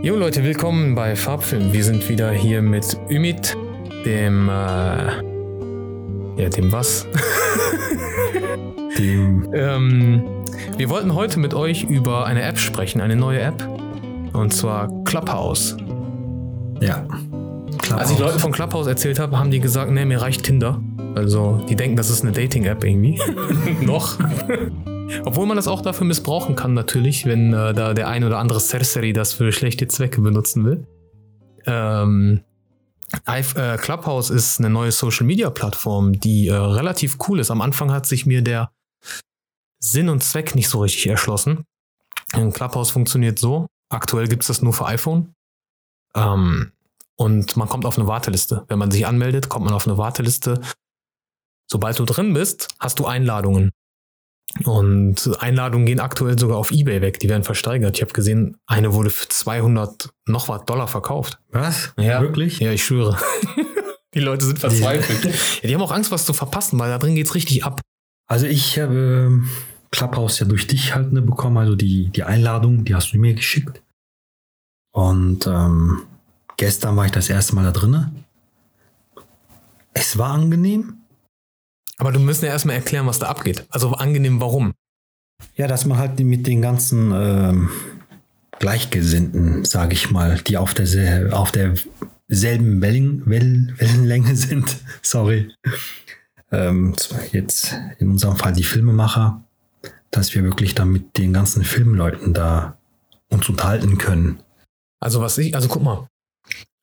Jo Leute, willkommen bei Farbfilm. Wir sind wieder hier mit Ümit, dem, äh, ja, dem was? Dem, ähm, wir wollten heute mit euch über eine App sprechen, eine neue App. Und zwar Clubhouse. ja. Clubhouse. Als ich Leuten von Clubhouse erzählt habe, haben die gesagt, nee, mir reicht Tinder. Also, die denken, das ist eine Dating-App irgendwie. Noch. Obwohl man das auch dafür missbrauchen kann, natürlich, wenn äh, da der ein oder andere Cersei das für schlechte Zwecke benutzen will. Ähm, äh, Clubhouse ist eine neue Social-Media-Plattform, die äh, relativ cool ist. Am Anfang hat sich mir der Sinn und Zweck nicht so richtig erschlossen. Clubhouse funktioniert so. Aktuell gibt es das nur für iPhone. Ähm, und man kommt auf eine Warteliste. Wenn man sich anmeldet, kommt man auf eine Warteliste. Sobald du drin bist, hast du Einladungen. Und Einladungen gehen aktuell sogar auf Ebay weg. Die werden versteigert. Ich habe gesehen, eine wurde für 200 noch was Dollar verkauft. Was? Ja. Wirklich? Ja, ich schwöre. die Leute sind verzweifelt. ja, die haben auch Angst, was zu verpassen, weil da drin geht's richtig ab. Also ich habe ähm, Clubhouse ja durch dich halt ne, bekommen, also die, die Einladung, die hast du mir geschickt. Und ähm, gestern war ich das erste Mal da drinne. Es war angenehm. Aber du müssen ja erstmal erklären, was da abgeht. Also angenehm, warum. Ja, dass man halt mit den ganzen ähm, Gleichgesinnten, sage ich mal, die auf der auf derselben Wellen, Wellen, Wellenlänge sind. Sorry. Ähm, jetzt in unserem Fall die Filmemacher, dass wir wirklich dann mit den ganzen Filmleuten da uns unterhalten können. Also was ich, also guck mal,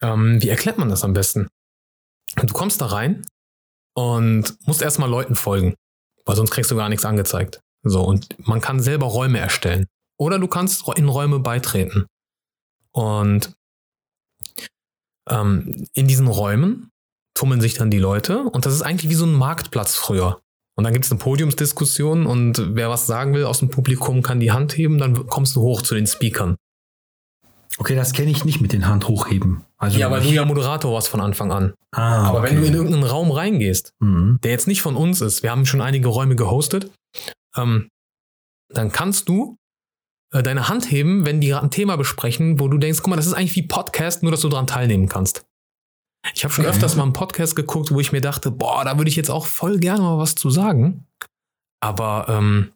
ähm, wie erklärt man das am besten? Du kommst da rein und musst erstmal Leuten folgen, weil sonst kriegst du gar nichts angezeigt. So, und man kann selber Räume erstellen. Oder du kannst in Räume beitreten. Und ähm, in diesen Räumen tummeln sich dann die Leute und das ist eigentlich wie so ein Marktplatz früher. Und dann gibt es eine Podiumsdiskussion und wer was sagen will aus dem Publikum kann die Hand heben, dann kommst du hoch zu den Speakern. Okay, das kenne ich nicht mit den Hand hochheben. Also Ja, weil du ja Moderator warst von Anfang an. ah, Aber okay. wenn du in irgendeinen Raum reingehst, mhm. der jetzt nicht von uns ist, wir haben schon einige Räume gehostet, ähm, dann kannst du äh, deine Hand heben, wenn die gerade ein Thema besprechen, wo du denkst, guck mal, das ist eigentlich wie Podcast, nur dass du daran teilnehmen kannst. Ich habe schon Okay. öfters mal einen Podcast geguckt, wo ich mir dachte, boah, da würde ich jetzt auch voll gerne mal was zu sagen. Aber ähm,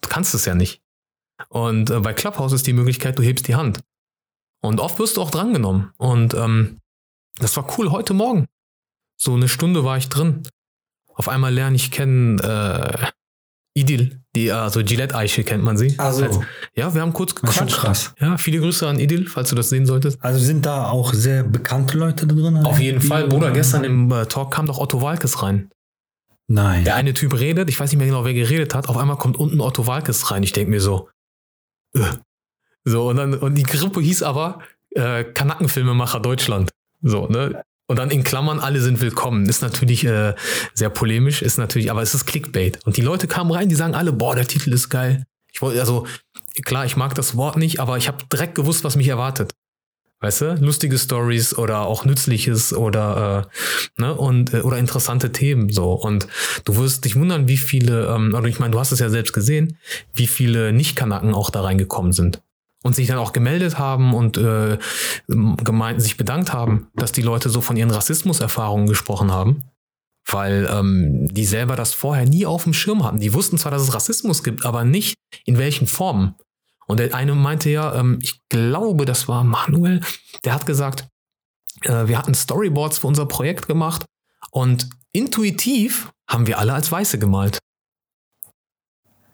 du kannst es ja nicht. Und äh, bei Clubhouse ist die Möglichkeit, du hebst die Hand. Und oft wirst du auch drangenommen. Und ähm, das war cool heute Morgen. So eine Stunde war ich drin. Auf einmal lerne ich kennen äh, Idil, die also Gillette Eiche kennt man sie. Also, Als- ja, wir haben kurz gequatscht. krass. Ja, viele Grüße an Idil, falls du das sehen solltest. Also sind da auch sehr bekannte Leute da drin? Auf jeden Fall, Bruder, gestern im äh, Talk kam doch Otto Walkes rein. Nein. Der eine Typ redet, ich weiß nicht mehr genau, wer geredet hat, auf einmal kommt unten Otto Walkes rein. Ich denke mir so, äh. So, und dann, und die Grippe hieß aber äh, Kanackenfilmemacher Deutschland. So, ne? Und dann in Klammern, alle sind willkommen. Ist natürlich äh, sehr polemisch, ist natürlich, aber es ist Clickbait. Und die Leute kamen rein, die sagen alle, boah, der Titel ist geil. Ich wollte, also, klar, ich mag das Wort nicht, aber ich habe direkt gewusst, was mich erwartet. Weißt du, lustige Stories oder auch nützliches oder äh, ne und äh, oder interessante Themen so und du wirst dich wundern, wie viele, ähm, oder ich meine, du hast es ja selbst gesehen, wie viele Nicht-Kanaken auch da reingekommen sind und sich dann auch gemeldet haben und äh, gemeint, sich bedankt haben, dass die Leute so von ihren Rassismuserfahrungen gesprochen haben, weil ähm, die selber das vorher nie auf dem Schirm hatten. Die wussten zwar, dass es Rassismus gibt, aber nicht in welchen Formen. Und der eine meinte ja, ähm, ich glaube, das war Manuel, der hat gesagt, äh, wir hatten Storyboards für unser Projekt gemacht und intuitiv haben wir alle als Weiße gemalt.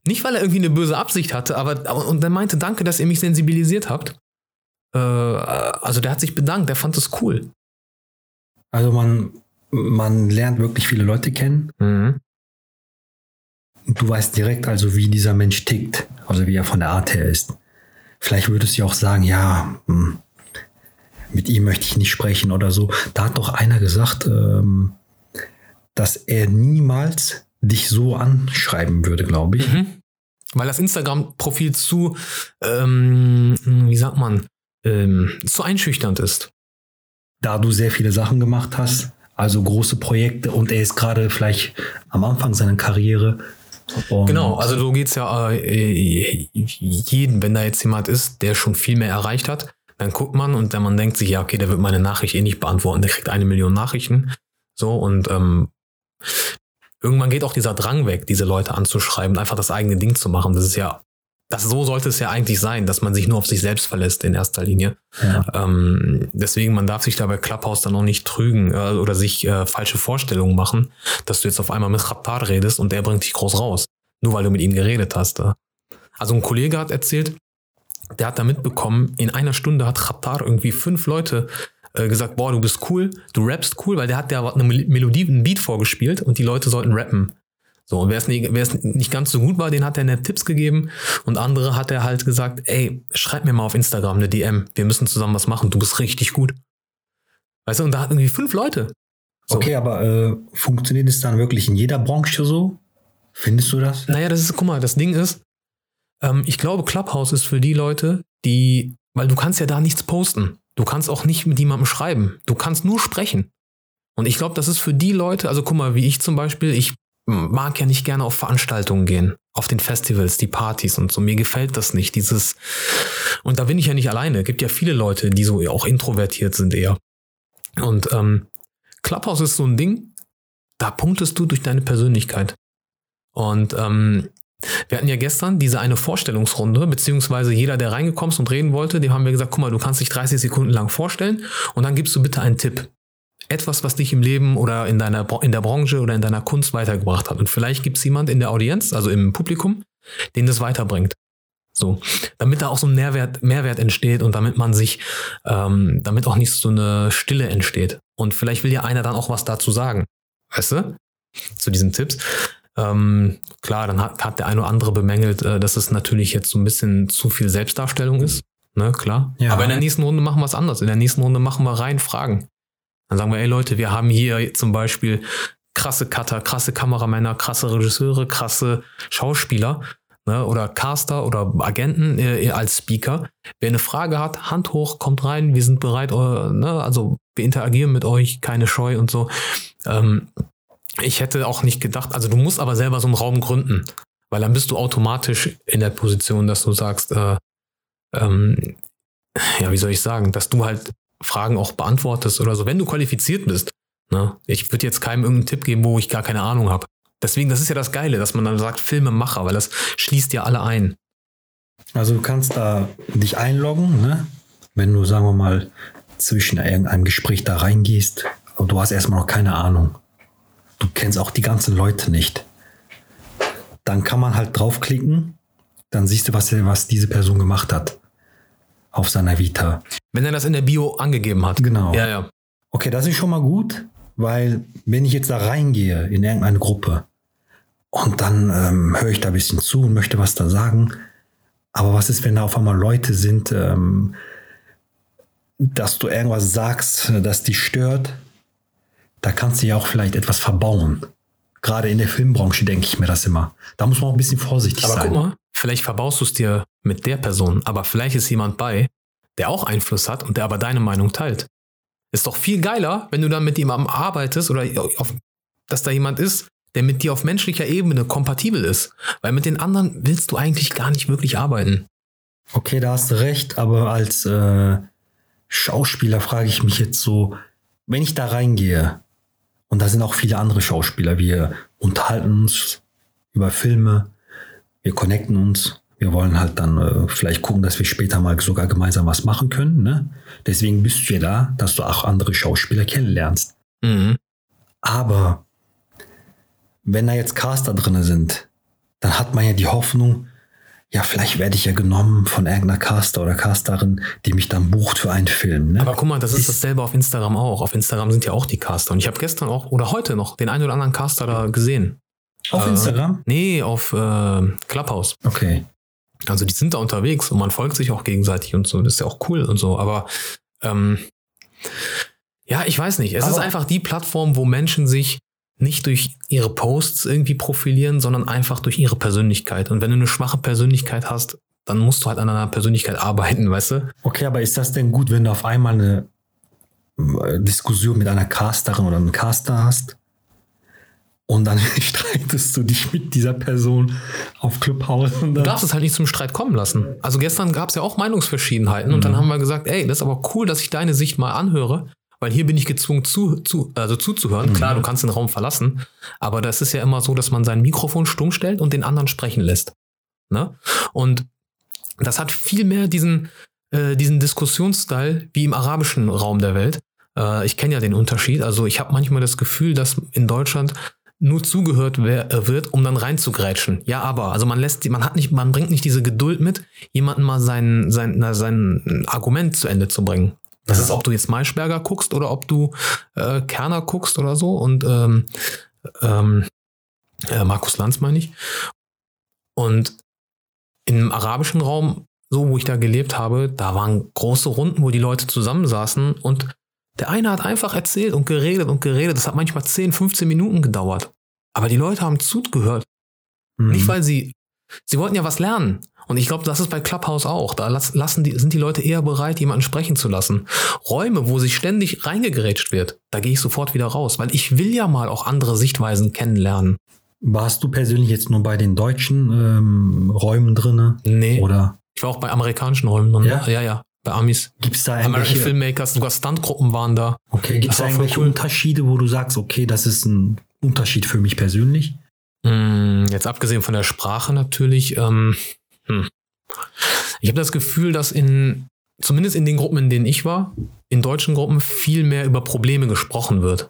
Nicht, weil er irgendwie eine böse Absicht hatte, aber und er meinte, danke, dass ihr mich sensibilisiert habt. Äh, also der hat sich bedankt, der fand es cool. Also man, man lernt wirklich viele Leute kennen. Mhm. Und du weißt direkt also, wie dieser Mensch tickt. Also wie er von der Art her ist. Vielleicht würdest du ja auch sagen, ja, hm, mit ihm möchte ich nicht sprechen oder so. Da hat doch einer gesagt, ähm, dass er niemals dich so anschreiben würde, glaube ich. Mhm. Weil das Instagram-Profil zu, ähm, wie sagt man, ähm, zu einschüchternd ist. Da du sehr viele Sachen gemacht hast, also große Projekte und er ist gerade vielleicht am Anfang seiner Karriere. Genau, also so geht's ja äh, jeden, wenn da jetzt jemand ist, der schon viel mehr erreicht hat, Dann guckt man und dann man denkt sich, ja, okay, der wird meine Nachricht eh nicht beantworten, der kriegt eine Million Nachrichten. So und ähm, irgendwann geht auch dieser Drang weg, diese Leute anzuschreiben, einfach das eigene Ding zu machen. Das ist ja, das so sollte es ja eigentlich sein, dass man sich nur auf sich selbst verlässt in erster Linie. Ja. Ähm, deswegen, man darf sich da bei Clubhouse dann auch nicht trügen äh, oder sich äh, falsche Vorstellungen machen, dass du jetzt auf einmal mit Khattar redest und der bringt dich groß raus. Nur weil du mit ihm geredet hast. Äh. Also ein Kollege hat erzählt, der hat da mitbekommen, in einer Stunde hat Khattar irgendwie fünf Leute äh, gesagt, boah, du bist cool, du rappst cool, weil der hat ja eine Melodie, einen Beat vorgespielt und die Leute sollten rappen. So, und wer es nicht, nicht ganz so gut war, den hat er nette Tipps gegeben und andere hat er halt gesagt, ey, schreib mir mal auf Instagram eine DM, wir müssen zusammen was machen, du bist richtig gut. Weißt du, und da hatten irgendwie fünf Leute. So. Okay, aber äh, funktioniert es dann wirklich in jeder Branche so? Findest du das? Naja, das ist, guck mal, das Ding ist, ähm, ich glaube, Clubhouse ist für die Leute, die, weil du kannst ja da nichts posten. Du kannst auch nicht mit jemandem schreiben. Du kannst nur sprechen. Und ich glaube, das ist für die Leute, also guck mal, wie ich zum Beispiel, ich mag ja nicht gerne auf Veranstaltungen gehen, auf den Festivals, die Partys und so. Mir gefällt das nicht, dieses. Und da bin ich ja nicht alleine. Es gibt ja viele Leute, die so auch introvertiert sind eher. Und ähm, Clubhouse ist so ein Ding, da punktest du durch deine Persönlichkeit. Und ähm, wir hatten ja gestern diese eine Vorstellungsrunde, beziehungsweise jeder, der reingekommen ist und reden wollte, dem haben wir gesagt, guck mal, du kannst dich 30 Sekunden lang vorstellen und dann gibst du bitte einen Tipp. Etwas, was dich im Leben oder in, deiner, in der Branche oder in deiner Kunst weitergebracht hat. Und vielleicht gibt es jemand in der Audienz, also im Publikum, den das weiterbringt. So, damit da auch so ein Mehrwert, Mehrwert entsteht und damit man sich, ähm, damit auch nicht so eine Stille entsteht. Und vielleicht will ja einer dann auch was dazu sagen. Weißt du? Zu diesen Tipps. Ähm, klar, dann hat, hat der eine oder andere bemängelt, äh, dass es natürlich jetzt so ein bisschen zu viel Selbstdarstellung ist. Ne, klar. Ja. Aber in der nächsten Runde machen wir es anders. In der nächsten Runde machen wir rein Fragen. Dann sagen wir, ey Leute, wir haben hier zum Beispiel krasse Cutter, krasse Kameramänner, krasse Regisseure, krasse Schauspieler ne, oder Caster oder Agenten äh, als Speaker. Wer eine Frage hat, Hand hoch, kommt rein, wir sind bereit, äh, ne, also wir interagieren mit euch, keine Scheu und so. Ähm, ich hätte auch nicht gedacht, also du musst aber selber so einen Raum gründen, weil dann bist du automatisch in der Position, dass du sagst, äh, ähm, ja, wie soll ich sagen, dass du halt Fragen auch beantwortest oder so, wenn du qualifiziert bist. Ne? Ich würde jetzt keinem irgendeinen Tipp geben, wo ich gar keine Ahnung habe. Deswegen, das ist ja das Geile, dass man dann sagt Filmemacher, weil das schließt ja alle ein. Also du kannst da dich einloggen, ne? wenn du, sagen wir mal, zwischen irgendeinem Gespräch da reingehst und du hast erstmal noch keine Ahnung. Du kennst auch die ganzen Leute nicht. Dann kann man halt draufklicken, dann siehst du, was, was diese Person gemacht hat auf seiner Vita. Wenn er das in der Bio angegeben hat. Genau. Ja, ja. Okay, das ist schon mal gut, weil wenn ich jetzt da reingehe in irgendeine Gruppe und dann ähm, höre ich da ein bisschen zu und möchte was da sagen, aber was ist, wenn da auf einmal Leute sind, ähm, dass du irgendwas sagst, das dich stört, da kannst du ja auch vielleicht etwas verbauen. Gerade in der Filmbranche denke ich mir das immer. Da muss man auch ein bisschen vorsichtig Aber sein. guck mal, vielleicht verbaust du es dir mit der Person, aber vielleicht ist jemand bei, der auch Einfluss hat und der aber deine Meinung teilt. Ist doch viel geiler, wenn du dann mit jemandem arbeitest oder auf, dass da jemand ist, der mit dir auf menschlicher Ebene kompatibel ist. Weil mit den anderen willst du eigentlich gar nicht wirklich arbeiten. Okay, da hast du recht, aber als äh, Schauspieler frage ich mich jetzt so, wenn ich da reingehe, und da sind auch viele andere Schauspieler, wir unterhalten uns über Filme, wir connecten uns, wir wollen halt dann äh, vielleicht gucken, dass wir später mal sogar gemeinsam was machen können. Ne? Deswegen bist du ja da, dass du auch andere Schauspieler kennenlernst. Mhm. Aber wenn da jetzt Caster drin sind, dann hat man ja die Hoffnung, ja, vielleicht werde ich ja genommen von irgendeiner Caster oder Casterin, die mich dann bucht für einen Film. Ne? Aber guck mal, das ist dasselbe auf Instagram auch. Auf Instagram sind ja auch die Caster. Und ich habe gestern auch oder heute noch den einen oder anderen Caster da gesehen. Auf Äh, Instagram? Nee, auf äh, Clubhouse. Okay. Also die sind da unterwegs und man folgt sich auch gegenseitig und so. Das ist ja auch cool und so. Aber ähm, ja, ich weiß nicht. Es ist Aber- einfach die Plattform, wo Menschen sich nicht durch ihre Posts irgendwie profilieren, sondern einfach durch ihre Persönlichkeit. Und wenn du eine schwache Persönlichkeit hast, dann musst du halt an deiner Persönlichkeit arbeiten, weißt du? Okay, aber ist das denn gut, wenn du auf einmal eine äh, Diskussion mit einer Casterin oder einem Caster hast und dann streitest du dich mit dieser Person auf Clubhouse. Und Du darfst es halt nicht zum Streit kommen lassen. Also gestern gab es ja auch Meinungsverschiedenheiten und dann haben wir gesagt, ey, das ist aber cool, dass ich deine Sicht mal anhöre, weil hier bin ich gezwungen zu, zu, also zuzuhören. Klar, du kannst den Raum verlassen, aber das ist ja immer so, dass man sein Mikrofon stumm stellt und den anderen sprechen lässt. Ne? Und das hat viel mehr diesen, äh, diesen Diskussionsstil wie im arabischen Raum der Welt. Äh, ich kenne ja den Unterschied. Also ich habe manchmal das Gefühl, dass in Deutschland nur zugehört äh, wird, um dann reinzugrätschen. Ja, aber, also man lässt, man hat nicht, man bringt nicht diese Geduld mit, jemanden mal sein, sein, na, sein Argument zu Ende zu bringen. Das Ja. ist, ob du jetzt Maischberger guckst oder ob du äh, Kerner guckst oder so und ähm, ähm, äh, Markus Lanz meine ich. Und im arabischen Raum, so wo ich da gelebt habe, da waren große Runden, wo die Leute zusammensaßen und der eine hat einfach erzählt und geredet und geredet. Das hat manchmal 10, 15 Minuten gedauert. Aber die Leute haben zugehört. Mhm. Nicht, weil sie, sie wollten ja was lernen. Und ich glaube, das ist bei Clubhouse auch. Da las- lassen die, sind die Leute eher bereit, jemanden sprechen zu lassen. Räume, wo sich ständig reingegrätscht wird, da gehe ich sofort wieder raus, weil ich will ja mal auch andere Sichtweisen kennenlernen. Warst du persönlich jetzt nur bei den deutschen ähm, Räumen drinne? Nee, Oder ich war auch bei amerikanischen Räumen. drin. Ja? ja, ja. Bei Amis. gibt es da American irgendwelche, Filmmakers, sogar Stuntgruppen waren da. okay, gibt's Das da irgendwelche cool. Unterschiede, wo du sagst, okay, das ist ein Unterschied für mich persönlich? Hm, Jetzt abgesehen von der Sprache natürlich. Ähm, hm. Ich habe das Gefühl, dass in, zumindest in den Gruppen, in denen ich war, in deutschen Gruppen viel mehr über Probleme gesprochen wird.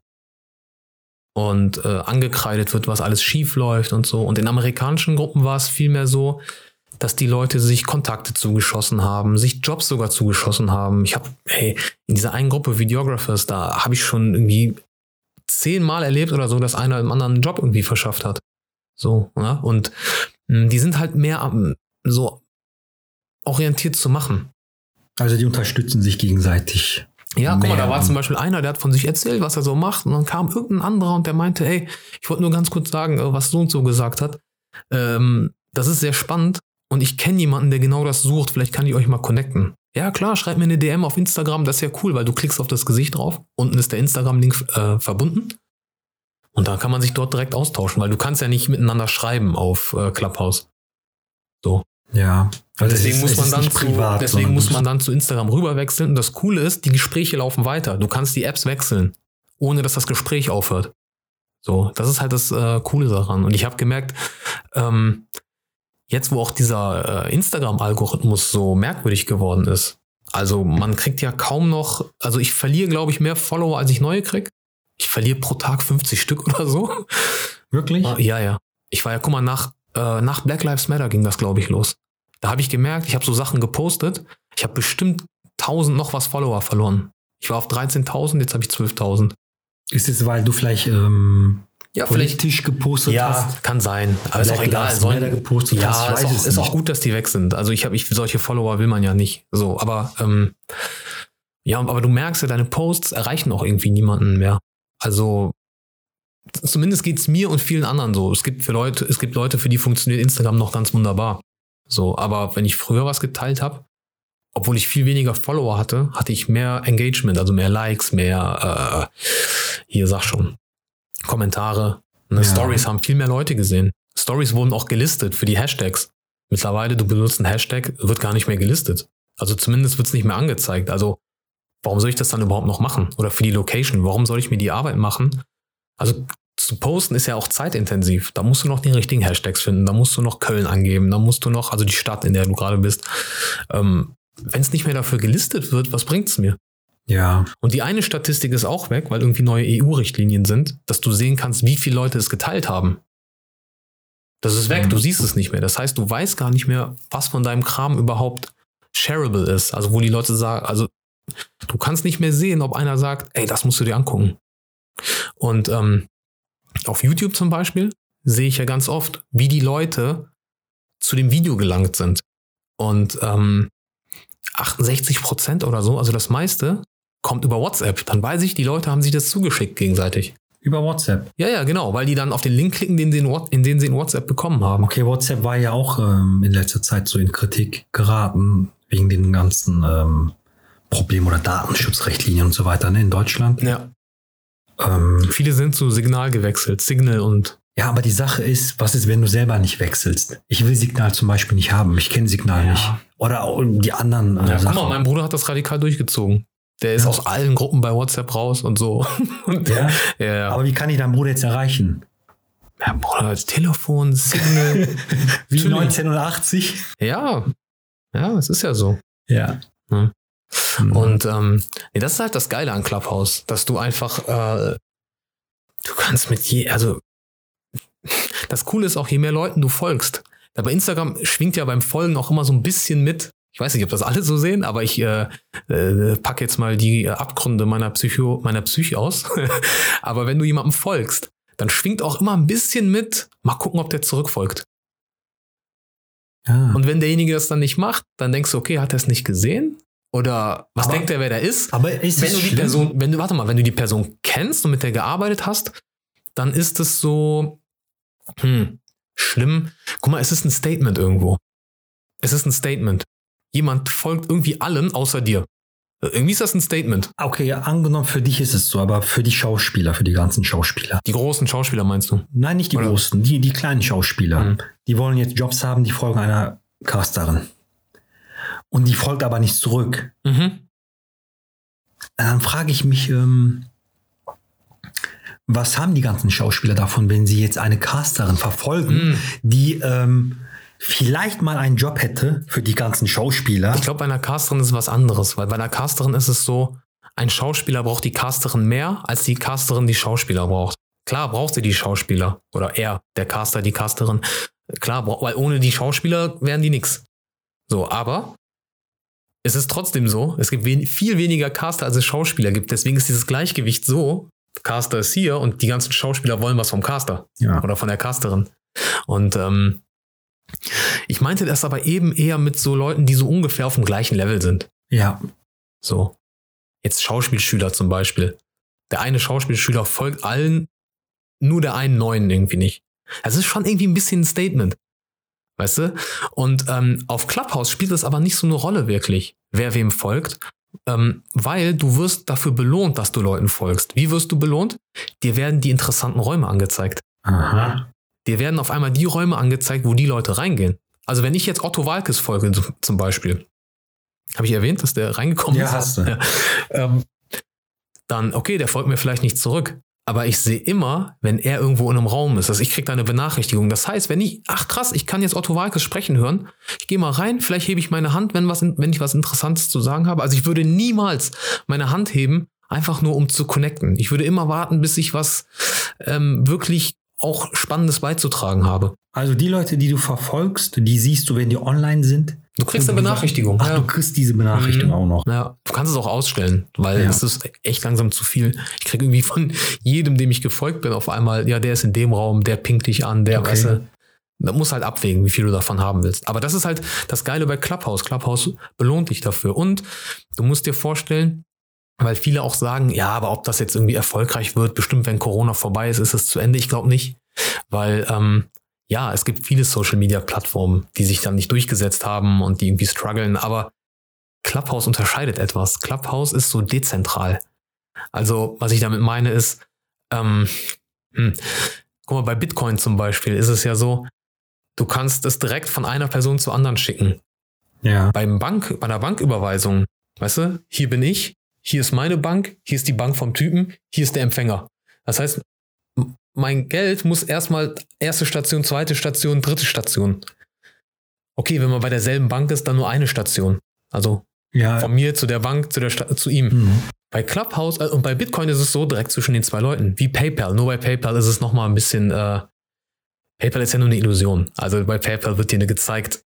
Und äh, angekreidet wird, was alles schief läuft und so. Und in amerikanischen Gruppen war es viel mehr so, dass die Leute sich Kontakte zugeschossen haben, sich Jobs sogar zugeschossen haben. Ich habe, hey, in dieser einen Gruppe Videographers, da habe ich schon irgendwie zehnmal erlebt oder so, dass einer einem anderen einen Job irgendwie verschafft hat. So, ja. Und mh, die sind halt mehr am, so orientiert zu machen. Also die unterstützen sich gegenseitig. Ja, guck mal, da war zum Beispiel einer, der hat von sich erzählt, was er so macht, und dann kam irgendein anderer und der meinte, ey, ich wollte nur ganz kurz sagen, äh, was so und so gesagt hat. Ähm, das ist sehr spannend und ich kenne jemanden, der genau das sucht. Vielleicht kann ich euch mal connecten. Ja, klar, schreib mir eine DM auf Instagram, das ist ja cool, weil du klickst auf das Gesicht drauf. Unten ist der Instagram-Link äh, verbunden. Und dann kann man sich dort direkt austauschen, weil du kannst ja nicht miteinander schreiben auf äh, Clubhouse. So. Ja. Also es deswegen ist- muss man dann nicht zu, privat, deswegen muss man dann zu Instagram rüberwechseln. Und das Coole ist, die Gespräche laufen weiter. Du kannst die Apps wechseln, ohne dass das Gespräch aufhört. So, das ist halt das äh, Coole daran. Und ich habe gemerkt, ähm, jetzt wo auch dieser äh, Instagram-Algorithmus so merkwürdig geworden ist, also man kriegt ja kaum noch, also ich verliere, glaube ich, mehr Follower, als ich neue krieg. Ich verliere pro Tag 50 Stück oder so. Wirklich? Ah, ja, ja. Ich war ja, guck mal, nach, äh, nach Black Lives Matter ging das, glaube ich, los. Da habe ich gemerkt, ich habe so Sachen gepostet. Ich habe bestimmt 1000 noch was Follower verloren. Ich war auf 13.000, jetzt habe ich 12.000. Ist es, weil du vielleicht ähm, Ja, politisch gepostet Ja, hast? kann sein. Aber ist auch egal. Lives Sollen- Matter gepostet ja, hast? Ist, auch, es ist auch gut, dass die weg sind. Also ich habe, ich, solche Follower will man ja nicht. So, aber ähm, ja, aber du merkst ja, deine Posts erreichen auch irgendwie niemanden mehr. Also zumindest geht's mir und vielen anderen so. Es gibt für Leute, es gibt Leute, für die funktioniert Instagram noch ganz wunderbar. So, aber wenn ich früher was geteilt habe, obwohl ich viel weniger Follower hatte, hatte ich mehr Engagement, also mehr Likes, mehr, äh, hier sag schon, Kommentare. Ne, Ja. Stories haben viel mehr Leute gesehen. Stories wurden auch gelistet für die Hashtags. Mittlerweile, du benutzt einen Hashtag, wird gar nicht mehr gelistet. Also zumindest wird es nicht mehr angezeigt. Also warum soll ich das dann überhaupt noch machen? Oder für die Location, warum soll ich mir die Arbeit machen? Also zu posten ist ja auch zeitintensiv. Da musst du noch die richtigen Hashtags finden. Da musst du noch Köln angeben. Da musst du noch, also die Stadt, in der du gerade bist. Ähm, Wenn es nicht mehr dafür gelistet wird, was bringt es mir? Ja, Und die eine Statistik ist auch weg, weil irgendwie neue EU-Richtlinien sind, dass du sehen kannst, wie viele Leute es geteilt haben. Das ist weg, Mhm. du siehst es nicht mehr. Das heißt, du weißt gar nicht mehr, was von deinem Kram überhaupt shareable ist. Also wo die Leute sagen, also du kannst nicht mehr sehen, ob einer sagt, ey, das musst du dir angucken. Und ähm, auf YouTube zum Beispiel sehe ich ja ganz oft, wie die Leute zu dem Video gelangt sind. Und ähm, 68 Prozent oder so, also das meiste, kommt über WhatsApp. Dann weiß ich, die Leute haben sich das zugeschickt gegenseitig. über WhatsApp. Ja, ja, genau, weil die dann auf den Link klicken, den sie in, What- in den sie in WhatsApp bekommen haben. Okay, WhatsApp war ja auch ähm, in letzter Zeit so in Kritik geraten, wegen den ganzen ähm, Problemen oder Datenschutzrichtlinien und so weiter ne, in Deutschland. Ja. Ähm, Viele sind zu Signal gewechselt, Signal und ja, aber die Sache ist, was ist, wenn du selber nicht wechselst? Ich will Signal zum Beispiel nicht haben. Ich kenne Signal Ja. nicht. Oder die anderen äh, Ja, guck Sachen. mal, mein Bruder hat das radikal durchgezogen. Der ist Ja. aus allen Gruppen bei WhatsApp raus und so. Und ja? ja. Aber wie kann ich deinen Bruder jetzt erreichen? ja, Bruder, als Telefon, Signal. Wie Natürlich. 1980? ja. Ja, es ist ja so. Ja. Hm. Mhm. Und ähm, nee, das ist halt das Geile an Clubhouse, dass du einfach, äh, du kannst mit je, also das Coole ist auch, je mehr Leuten du folgst. Da bei Instagram schwingt ja beim Folgen auch immer so ein bisschen mit. Ich weiß nicht, ob das alle so sehen, aber ich äh, äh, packe jetzt mal die Abgründe meiner Psycho, meiner Psyche aus. aber wenn du jemandem folgst, dann schwingt auch immer ein bisschen mit. Mal gucken, ob der zurückfolgt. ja. Und wenn derjenige das dann nicht macht, dann denkst du, okay, hat er es nicht gesehen? Oder was Aber- denkt er, wer der ist? aber ist wenn du die schlimm? Person, wenn du, warte mal, wenn du die Person kennst und mit der gearbeitet hast, dann ist es so, hm, schlimm. Guck mal, es ist ein Statement irgendwo. Es ist ein Statement. Jemand folgt irgendwie allen außer dir. Irgendwie ist das ein Statement. Okay, ja, angenommen, für dich ist es so, aber für die Schauspieler, für die ganzen Schauspieler. Die großen Schauspieler meinst du? Nein, nicht die Oder- großen, die, die kleinen Schauspieler. Mhm. Die wollen jetzt Jobs haben, die folgen einer Casterin. Und die folgt aber nicht zurück. Mhm. Dann frage ich mich, ähm, was haben die ganzen Schauspieler davon, wenn sie jetzt eine Casterin verfolgen, Mhm. die ähm, vielleicht mal einen Job hätte für die ganzen Schauspieler? Ich glaube, bei einer Casterin ist es was anderes, weil bei einer Casterin ist es so, ein Schauspieler braucht die Casterin mehr, als die Casterin die Schauspieler braucht. Klar braucht sie die Schauspieler oder er, der Caster, die Casterin. Klar, weil ohne die Schauspieler wären die nix. So, aber es ist trotzdem so, es gibt wen viel weniger Caster, als es Schauspieler gibt. Deswegen ist dieses Gleichgewicht so, Caster ist hier und die ganzen Schauspieler wollen was vom Caster ja. oder von der Casterin. Und ähm, ich meinte das aber eben eher mit so Leuten, die so ungefähr auf dem gleichen Level sind. ja, So. Jetzt Schauspielschüler zum Beispiel. Der eine Schauspielschüler folgt allen, nur der einen neuen irgendwie nicht. Das ist schon irgendwie ein bisschen ein Statement. Weißt du? Und ähm, auf Clubhouse spielt es aber nicht so eine Rolle wirklich, wer wem folgt, ähm, weil du wirst dafür belohnt, dass du Leuten folgst. Wie wirst du belohnt? Dir werden die interessanten Räume angezeigt. aha. Dir werden auf einmal die Räume angezeigt, wo die Leute reingehen. Also wenn ich jetzt Otto Walkes folge zum- Beispiel, habe ich erwähnt, dass der reingekommen Ja, ist? hast du. Ja. Ähm, dann, okay, der folgt mir vielleicht nicht zurück. Aber ich sehe immer, wenn er irgendwo in einem Raum ist. Also ich kriege da eine Benachrichtigung. Das heißt, wenn ich, ach krass, ich kann jetzt Otto Walkes sprechen hören, ich gehe mal rein, vielleicht hebe ich meine Hand, wenn, was, wenn ich was Interessantes zu sagen habe. Also ich würde niemals meine Hand heben, einfach nur um zu connecten. Ich würde immer warten, bis ich was ähm, wirklich auch Spannendes beizutragen habe. Also die Leute, die du verfolgst, die siehst du, wenn die online sind. Du kriegst eine Benachrichtigung. Ach, ja. du kriegst diese Benachrichtigung Mhm. auch noch. Ja, du kannst es auch ausstellen, weil Ja. es ist echt langsam zu viel. Ich kriege irgendwie von jedem, dem ich gefolgt bin, auf einmal, ja, der ist in dem Raum, der pinkt dich an, der, Okay. weißt du, da muss halt abwägen, wie viel du davon haben willst. Aber das ist halt das Geile bei Clubhouse. Clubhouse belohnt dich dafür. Und du musst dir vorstellen, weil viele auch sagen, ja, aber ob das jetzt irgendwie erfolgreich wird, bestimmt wenn Corona vorbei ist, ist es zu Ende. Ich glaube nicht, weil ähm, ja, es gibt viele Social-Media-Plattformen, die sich dann nicht durchgesetzt haben und die irgendwie strugglen, aber Clubhouse unterscheidet etwas. Clubhouse ist so dezentral. Also, was ich damit meine, ist, ähm, hm, guck mal, bei Bitcoin zum Beispiel ist es ja so, du kannst es direkt von einer Person zur anderen schicken. Ja. Beim Bank, bei einer Banküberweisung, weißt du, hier bin ich, hier ist meine Bank, hier ist die Bank vom Typen, hier ist der Empfänger. Das heißt, mein Geld muss erstmal erste Station, zweite Station, dritte Station. Okay, wenn man bei derselben Bank ist, dann nur eine Station. Also Ja. von mir zu der Bank, zu, der Sta zu ihm. Mhm. Bei Clubhouse äh, und bei Bitcoin ist es so direkt zwischen den zwei Leuten, wie PayPal. Nur bei PayPal ist es nochmal ein bisschen, äh, PayPal ist ja nur eine Illusion. Also bei PayPal wird dir gezeigt,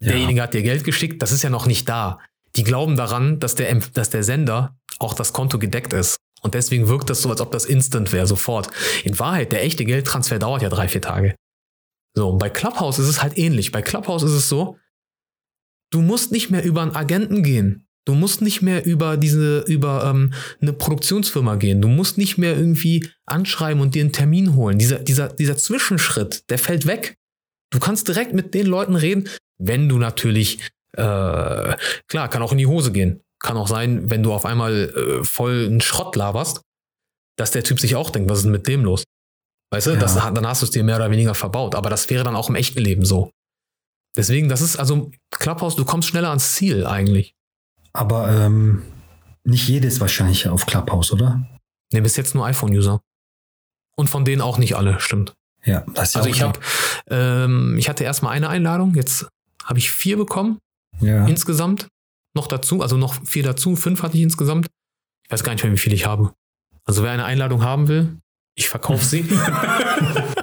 Ja. derjenige hat dir Geld geschickt, das ist ja noch nicht da. Die glauben daran, dass der, dass der Sender auch das Konto gedeckt ist. Und deswegen wirkt das so, als ob das instant wäre, sofort. In Wahrheit, der echte Geldtransfer dauert ja drei, vier Tage. So, und bei Clubhouse ist es halt ähnlich. Bei Clubhouse ist es so, du musst nicht mehr über einen Agenten gehen. Du musst nicht mehr über diese, über ähm, eine Produktionsfirma gehen. Du musst nicht mehr irgendwie anschreiben und dir einen Termin holen. Dieser, dieser, dieser Zwischenschritt, der fällt weg. Du kannst direkt mit den Leuten reden, wenn du natürlich, äh, klar, kann auch in die Hose gehen. Kann auch sein, wenn du auf einmal äh, voll einen Schrott laberst, dass der Typ sich auch denkt, was ist denn mit dem los? Weißt du, Ja. das, dann hast du es dir mehr oder weniger verbaut. Aber das wäre dann auch im echten Leben so. Deswegen, das ist also Clubhouse, du kommst schneller ans Ziel eigentlich. Aber ähm, nicht jedes wahrscheinlich auf Clubhouse, oder? Ne, bis jetzt nur iPhone-User. Und von denen auch nicht alle, stimmt. Ja, das ist ja Also auch ich habe, ähm, ich hatte erstmal eine Einladung, jetzt habe ich vier bekommen ja. insgesamt. Noch dazu, also noch vier dazu, fünf hatte ich insgesamt. Ich weiß gar nicht mehr, wie viele ich habe. Also wer eine Einladung haben will, ich verkaufe sie.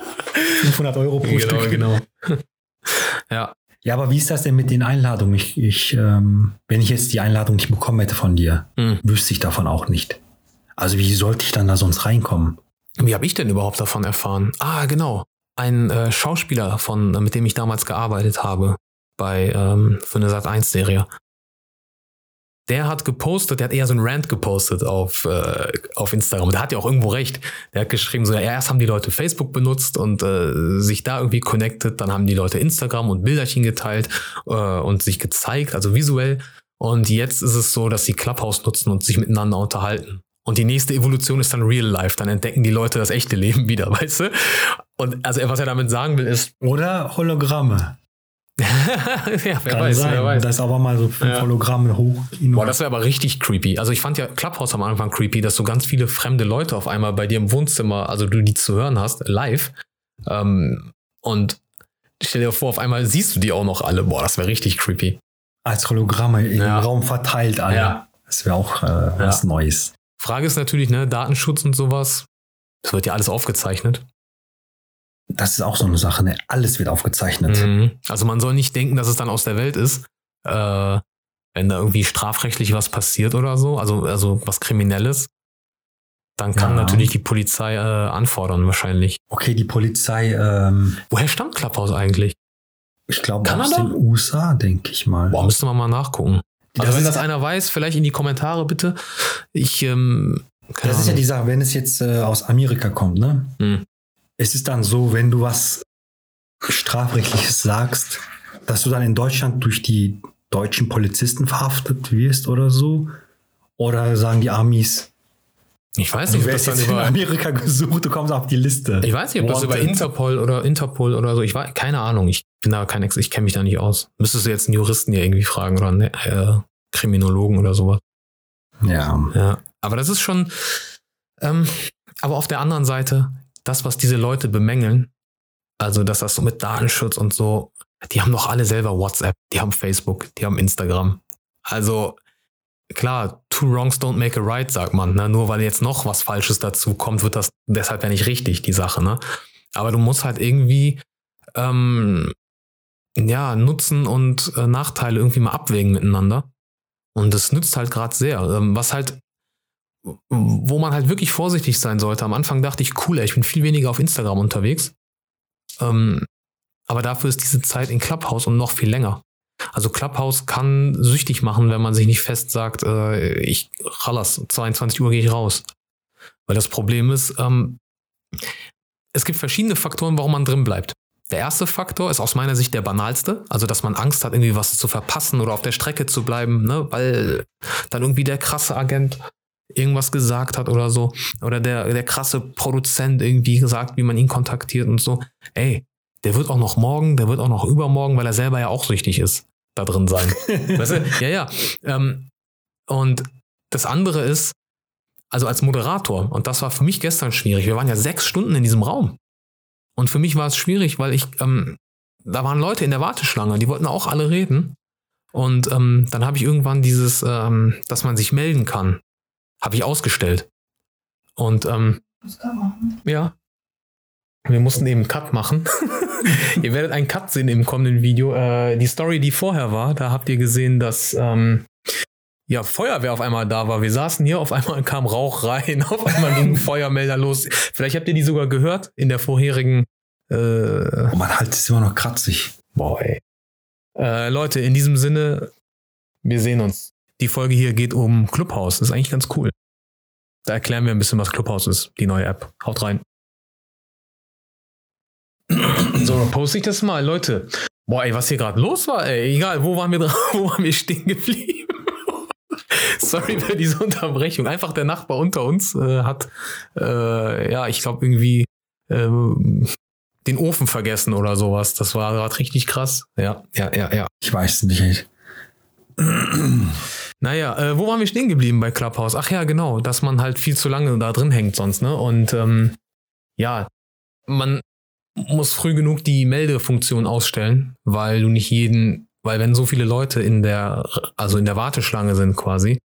500 Euro pro genau, Stück. genau. ja, Ja, aber wie ist das denn mit den Einladungen? Ich, ich, ähm, wenn ich jetzt die Einladung nicht bekommen hätte von dir, Hm. wüsste ich davon auch nicht. Also wie sollte ich dann da sonst reinkommen? Wie habe ich denn überhaupt davon erfahren? Ah, genau. Ein äh, Schauspieler, von, mit dem ich damals gearbeitet habe, bei ähm, für eine Sat 1 Serie. Der hat gepostet, der hat eher so einen Rant gepostet auf, äh, auf Instagram. Der hat ja auch irgendwo recht. Der hat geschrieben, so ja, erst haben die Leute Facebook benutzt und äh, sich da irgendwie connected, dann haben die Leute Instagram und Bilderchen geteilt äh, und sich gezeigt, also visuell. Und jetzt ist es so, dass sie Clubhouse nutzen und sich miteinander unterhalten. Und die nächste Evolution ist dann Real Life. Dann entdecken die Leute das echte Leben wieder, weißt du? Und also was er damit sagen will, ist, Oder Hologramme. Ja, wer Kann weiß, sein. wer weiß. Das aber mal so fünf Ja. Hologramme hoch. Boah, das wäre aber richtig creepy. Also ich fand ja Clubhouse am Anfang creepy, dass so ganz viele fremde Leute auf einmal bei dir im Wohnzimmer, also du die zu hören hast, live. Ähm, und stell dir vor, auf einmal siehst du die auch noch alle. Boah, das wäre richtig creepy. als Hologramme im Ja. Raum verteilt alle. Ja. Das wäre auch äh, was Neues. Frage ist natürlich, ne, Datenschutz und sowas. Das wird ja alles aufgezeichnet. Das ist auch so eine Sache. Ne? Alles wird aufgezeichnet. Mhm. Also man soll nicht denken, dass es dann aus der Welt ist, äh, wenn da irgendwie strafrechtlich was passiert oder so, also, also was Kriminelles. Dann kann Ja. natürlich die Polizei äh, anfordern, wahrscheinlich. Okay, die Polizei, ähm, Woher stammt Clubhouse eigentlich? ich glaube aus den USA, denke ich mal. Boah, müsste man mal nachgucken. Also Das wenn das einer weiß, vielleicht in die Kommentare bitte. Ich, ähm, Das ist ja die Sache, wenn es jetzt äh, aus Amerika kommt, ne? Hm. Es ist dann so, wenn du was Strafrechtliches sagst, dass du dann in Deutschland durch die deutschen Polizisten verhaftet wirst oder so? Oder sagen die Amis, Ich weiß du nicht, ob das wärst dann jetzt in über. Amerika gesucht, du kommst auf die Liste. Ich weiß nicht, ob das über Wanted. Interpol oder Interpol oder so. Ich weiß, keine Ahnung. Ich bin da kein Ex, ich kenne mich da nicht aus. Müsstest du jetzt einen Juristen hier irgendwie fragen oder einen äh, Kriminologen oder sowas. Ja, Ja. Aber das ist schon. Ähm, aber auf der anderen Seite, das, was diese Leute bemängeln, also dass das so mit Datenschutz und so, die haben doch alle selber WhatsApp, die haben Facebook, die haben Instagram. Also klar, two wrongs don't make a right, sagt man. Ne? Nur weil jetzt noch was Falsches dazu kommt, wird das deshalb ja nicht richtig, die Sache. Ne? Aber du musst halt irgendwie ähm, ja, Nutzen und äh, Nachteile irgendwie mal abwägen miteinander. Und das nützt halt gerade sehr. Ähm, was halt, wo man halt wirklich vorsichtig sein sollte. Am Anfang dachte ich, cool, ich bin viel weniger auf Instagram unterwegs. Ähm, aber dafür ist diese Zeit in Clubhouse und noch viel länger. Also Clubhouse kann süchtig machen, wenn man sich nicht fest sagt, äh, ich rallers, 22 Uhr gehe ich raus. Weil das Problem ist, ähm, es gibt verschiedene Faktoren, warum man drin bleibt. Der erste Faktor ist aus meiner Sicht der banalste, also dass man Angst hat, irgendwie was zu verpassen oder auf der Strecke zu bleiben, ne? weil dann irgendwie der krasse Agent irgendwas gesagt hat oder so. Oder der, der krasse Produzent irgendwie gesagt, wie man ihn kontaktiert und so. Ey, der wird auch noch morgen, der wird auch noch übermorgen, weil er selber ja auch süchtig ist, da drin sein. weißt du? Ja, ja. Ähm, und das andere ist, also als Moderator, und das war für mich gestern schwierig, wir waren ja sechs Stunden in diesem Raum. Und für mich war es schwierig, weil ich, ähm, da waren Leute in der Warteschlange, die wollten auch alle reden. Und ähm, dann habe ich irgendwann dieses, ähm, dass man sich melden kann, habe ich ausgestellt. Und ähm, ja, wir mussten eben einen Cut machen. ihr werdet einen Cut sehen im kommenden Video. Äh, die Story, die vorher war, da habt ihr gesehen, dass ähm, ja Feuerwehr auf einmal da war. Wir saßen hier, auf einmal kam Rauch rein, auf einmal ging ein Feuermelder los. Vielleicht habt ihr die sogar gehört in der vorherigen. Äh, oh, mein Hals ist immer noch kratzig. boah, ey. Äh, Leute, in diesem Sinne, wir sehen uns. Die Folge hier geht um Clubhouse. Das ist eigentlich ganz cool. Da erklären wir ein bisschen, was Clubhouse ist, die neue App. Haut rein. So, poste ich das mal, Leute. Boah, ey, was hier gerade los war, ey. Egal, wo waren wir wo waren wir stehen geblieben? Sorry für diese Unterbrechung. Einfach der Nachbar unter uns äh, hat, äh, ja, ich glaube irgendwie äh, den Ofen vergessen oder sowas. Das war gerade richtig krass. Ja, ja, ja, ja. Ich weiß es nicht. Naja, äh, wo waren wir stehen geblieben bei Clubhouse? Ach ja, genau, dass man halt viel zu lange da drin hängt sonst, ne? Und ähm, ja, man muss früh genug die Meldefunktion ausstellen, weil du nicht jeden, weil wenn so viele Leute in der, also in der Warteschlange sind quasi,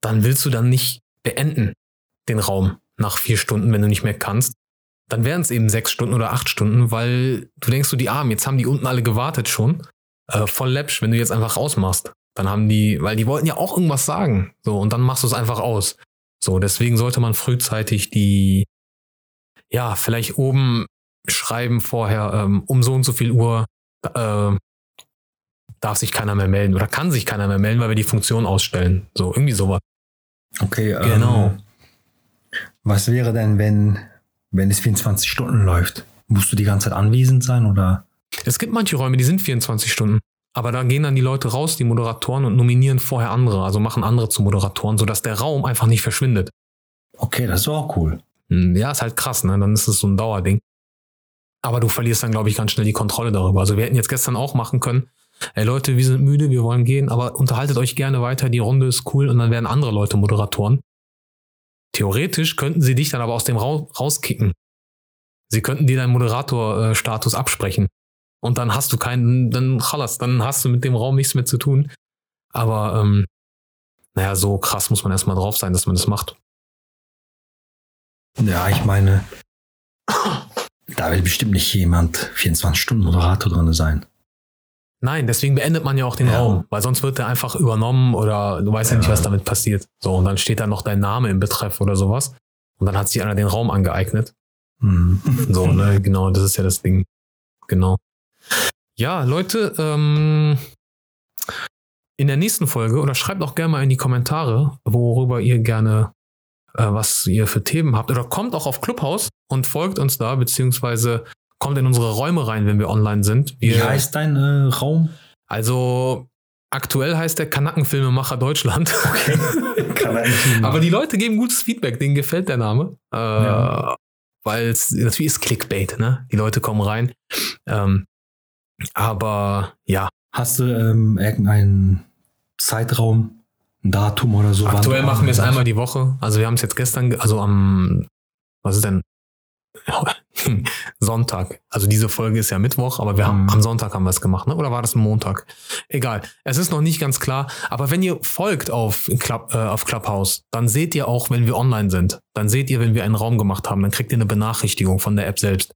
dann willst du dann nicht beenden den Raum nach vier Stunden, wenn du nicht mehr kannst. Dann wären es eben sechs Stunden oder acht Stunden, weil du denkst du, die Armen, jetzt haben die unten alle gewartet schon. Äh, voll läppsch, wenn du jetzt einfach ausmachst. Dann haben die, weil die wollten ja auch irgendwas sagen. So, und dann machst du es einfach aus. So, deswegen sollte man frühzeitig die, ja, vielleicht oben schreiben vorher, ähm, um so und so viel Uhr äh, darf sich keiner mehr melden oder kann sich keiner mehr melden, weil wir die Funktion ausstellen. So, irgendwie sowas. Okay, Genau. Ähm, was wäre denn, wenn, wenn es 24 Stunden läuft? Musst du die ganze Zeit anwesend sein oder? Es gibt manche Räume, die sind 24 Stunden. Aber da gehen dann die Leute raus, die Moderatoren, und nominieren vorher andere, also machen andere zu Moderatoren, sodass der Raum einfach nicht verschwindet. Okay, das ist auch cool. Hm, Ja, ist halt krass, ne? Dann ist es so ein Dauerding. Aber du verlierst dann, glaube ich, ganz schnell die Kontrolle darüber. Also wir hätten jetzt gestern auch machen können, ey Leute, wir sind müde, wir wollen gehen, aber unterhaltet euch gerne weiter, die Runde ist cool und dann werden andere Leute Moderatoren. Theoretisch könnten sie dich dann aber aus dem Raum rauskicken. Sie könnten dir deinen Moderator-Status absprechen. Und dann hast du keinen, dann chalas, dann hast du mit dem Raum nichts mehr zu tun. Aber ähm, naja, so krass muss man erstmal drauf sein, dass man das macht. Ja, ich meine, da will bestimmt nicht jemand 24 Stunden Moderator drin sein. Nein, deswegen beendet man ja auch den Ja. Raum, weil sonst wird der einfach übernommen oder du weißt ja. nicht, was damit passiert. So, und dann steht da noch dein Name im Betreff oder sowas. Und dann hat sich einer den Raum angeeignet. Hm. So, ne, genau, das ist ja das Ding. Genau. Ja, Leute, ähm, in der nächsten Folge oder schreibt auch gerne mal in die Kommentare, worüber ihr gerne, äh, was ihr für Themen habt. Oder kommt auch auf Clubhouse und folgt uns da, beziehungsweise kommt in unsere Räume rein, wenn wir online sind. Wie Wir, heißt dein äh, Raum? also aktuell heißt der Kanackenfilmemacher Deutschland. Nicht Aber die Leute geben gutes Feedback, denen gefällt der Name. Äh, Ja. Weil es natürlich ist Clickbait, ne? Die Leute kommen rein. Ähm, aber ja, Hast du ähm, irgendeinen Zeitraum, ein Datum oder so? aktuell machen wir es einmal die Woche. Also wir haben es jetzt gestern, ge- also am, was ist denn? Sonntag. Also diese Folge ist ja Mittwoch, aber wir haben Mhm. am Sonntag haben wir es gemacht, ne? Oder war das ein Montag? Egal. Es ist noch nicht ganz klar. Aber wenn ihr folgt auf, Club, äh, auf Clubhouse, dann seht ihr auch, wenn wir online sind. Dann seht ihr, wenn wir einen Raum gemacht haben, dann kriegt ihr eine Benachrichtigung von der App selbst.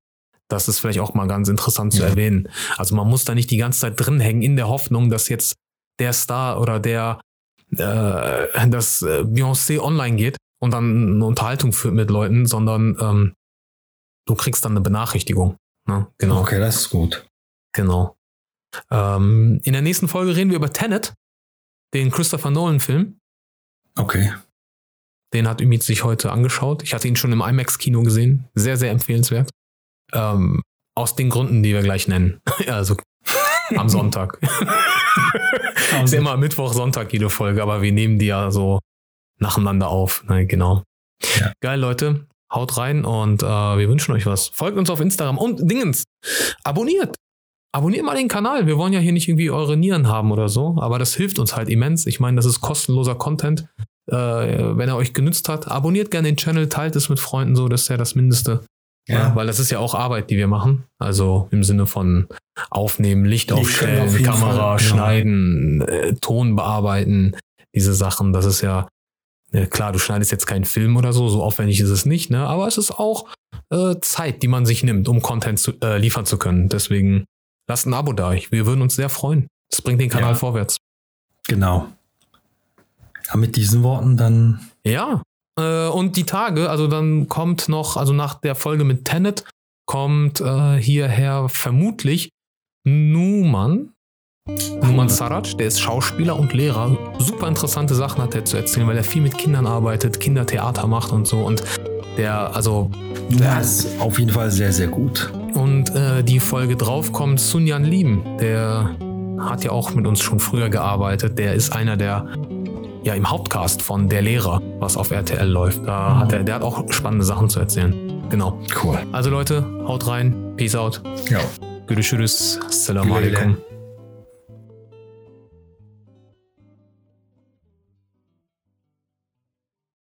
Das ist vielleicht auch mal ganz interessant zu erwähnen. Also man muss da nicht die ganze Zeit drin hängen in der Hoffnung, dass jetzt der Star oder der äh, dass äh, Beyoncé online geht und dann eine Unterhaltung führt mit Leuten, sondern ähm, du kriegst dann eine Benachrichtigung. Ne? Genau, Okay, das ist gut. genau. Ähm, in der nächsten Folge reden wir über Tenet, den Christopher Nolan-Film. Okay. Den hat Ümit sich heute angeschaut. Ich hatte ihn schon im IMAX-Kino gesehen. Sehr, sehr empfehlenswert. Ähm, aus den Gründen, die wir gleich nennen. also am Sonntag. ist ja immer Mittwoch, Sonntag jede Folge, aber wir nehmen die ja so nacheinander auf. Ne, genau. Ja. Geil, Leute. Haut rein und äh, wir wünschen euch was. Folgt uns auf Instagram und Dingens. Abonniert. Abonniert mal den Kanal. Wir wollen ja hier nicht irgendwie eure Nieren haben oder so, aber das hilft uns halt immens. Ich meine, das ist kostenloser Content. Äh, wenn er euch genützt hat, abonniert gerne den Channel, teilt es mit Freunden so, das ist ja das Mindeste. Ja, weil das ist ja auch Arbeit, die wir machen. Also im Sinne von aufnehmen, Licht Die aufstellen, auf Kamera Fall, schneiden, äh, Ton bearbeiten, diese Sachen. Das ist ja, äh, klar, du schneidest jetzt keinen Film oder so, so aufwendig ist es nicht, ne? Aber es ist auch äh, Zeit, die man sich nimmt, um Content zu, äh, liefern zu können. Deswegen lasst ein Abo da. Wir würden uns sehr freuen. Das bringt den Kanal Ja. vorwärts. Genau. Ja, mit diesen Worten dann. Ja. Äh, und die Tage, also dann kommt noch, also nach der Folge mit Tenet, kommt äh, hierher vermutlich Numan. Numan Sarac, der ist Schauspieler und Lehrer. Super interessante Sachen hat er zu erzählen, weil er viel mit Kindern arbeitet, Kindertheater macht und so. Und der, also, Ja, ist auf jeden Fall sehr, sehr gut. und äh, die Folge drauf kommt Sunyan Lim. Der hat ja auch mit uns schon früher gearbeitet. Der ist einer der ja, im Hauptcast von Der Lehrer, was auf RTL läuft. Da hat er, der hat auch spannende Sachen zu erzählen. Genau. Cool. Also Leute, haut rein. Peace out. Ja. Güle güle. alaikum.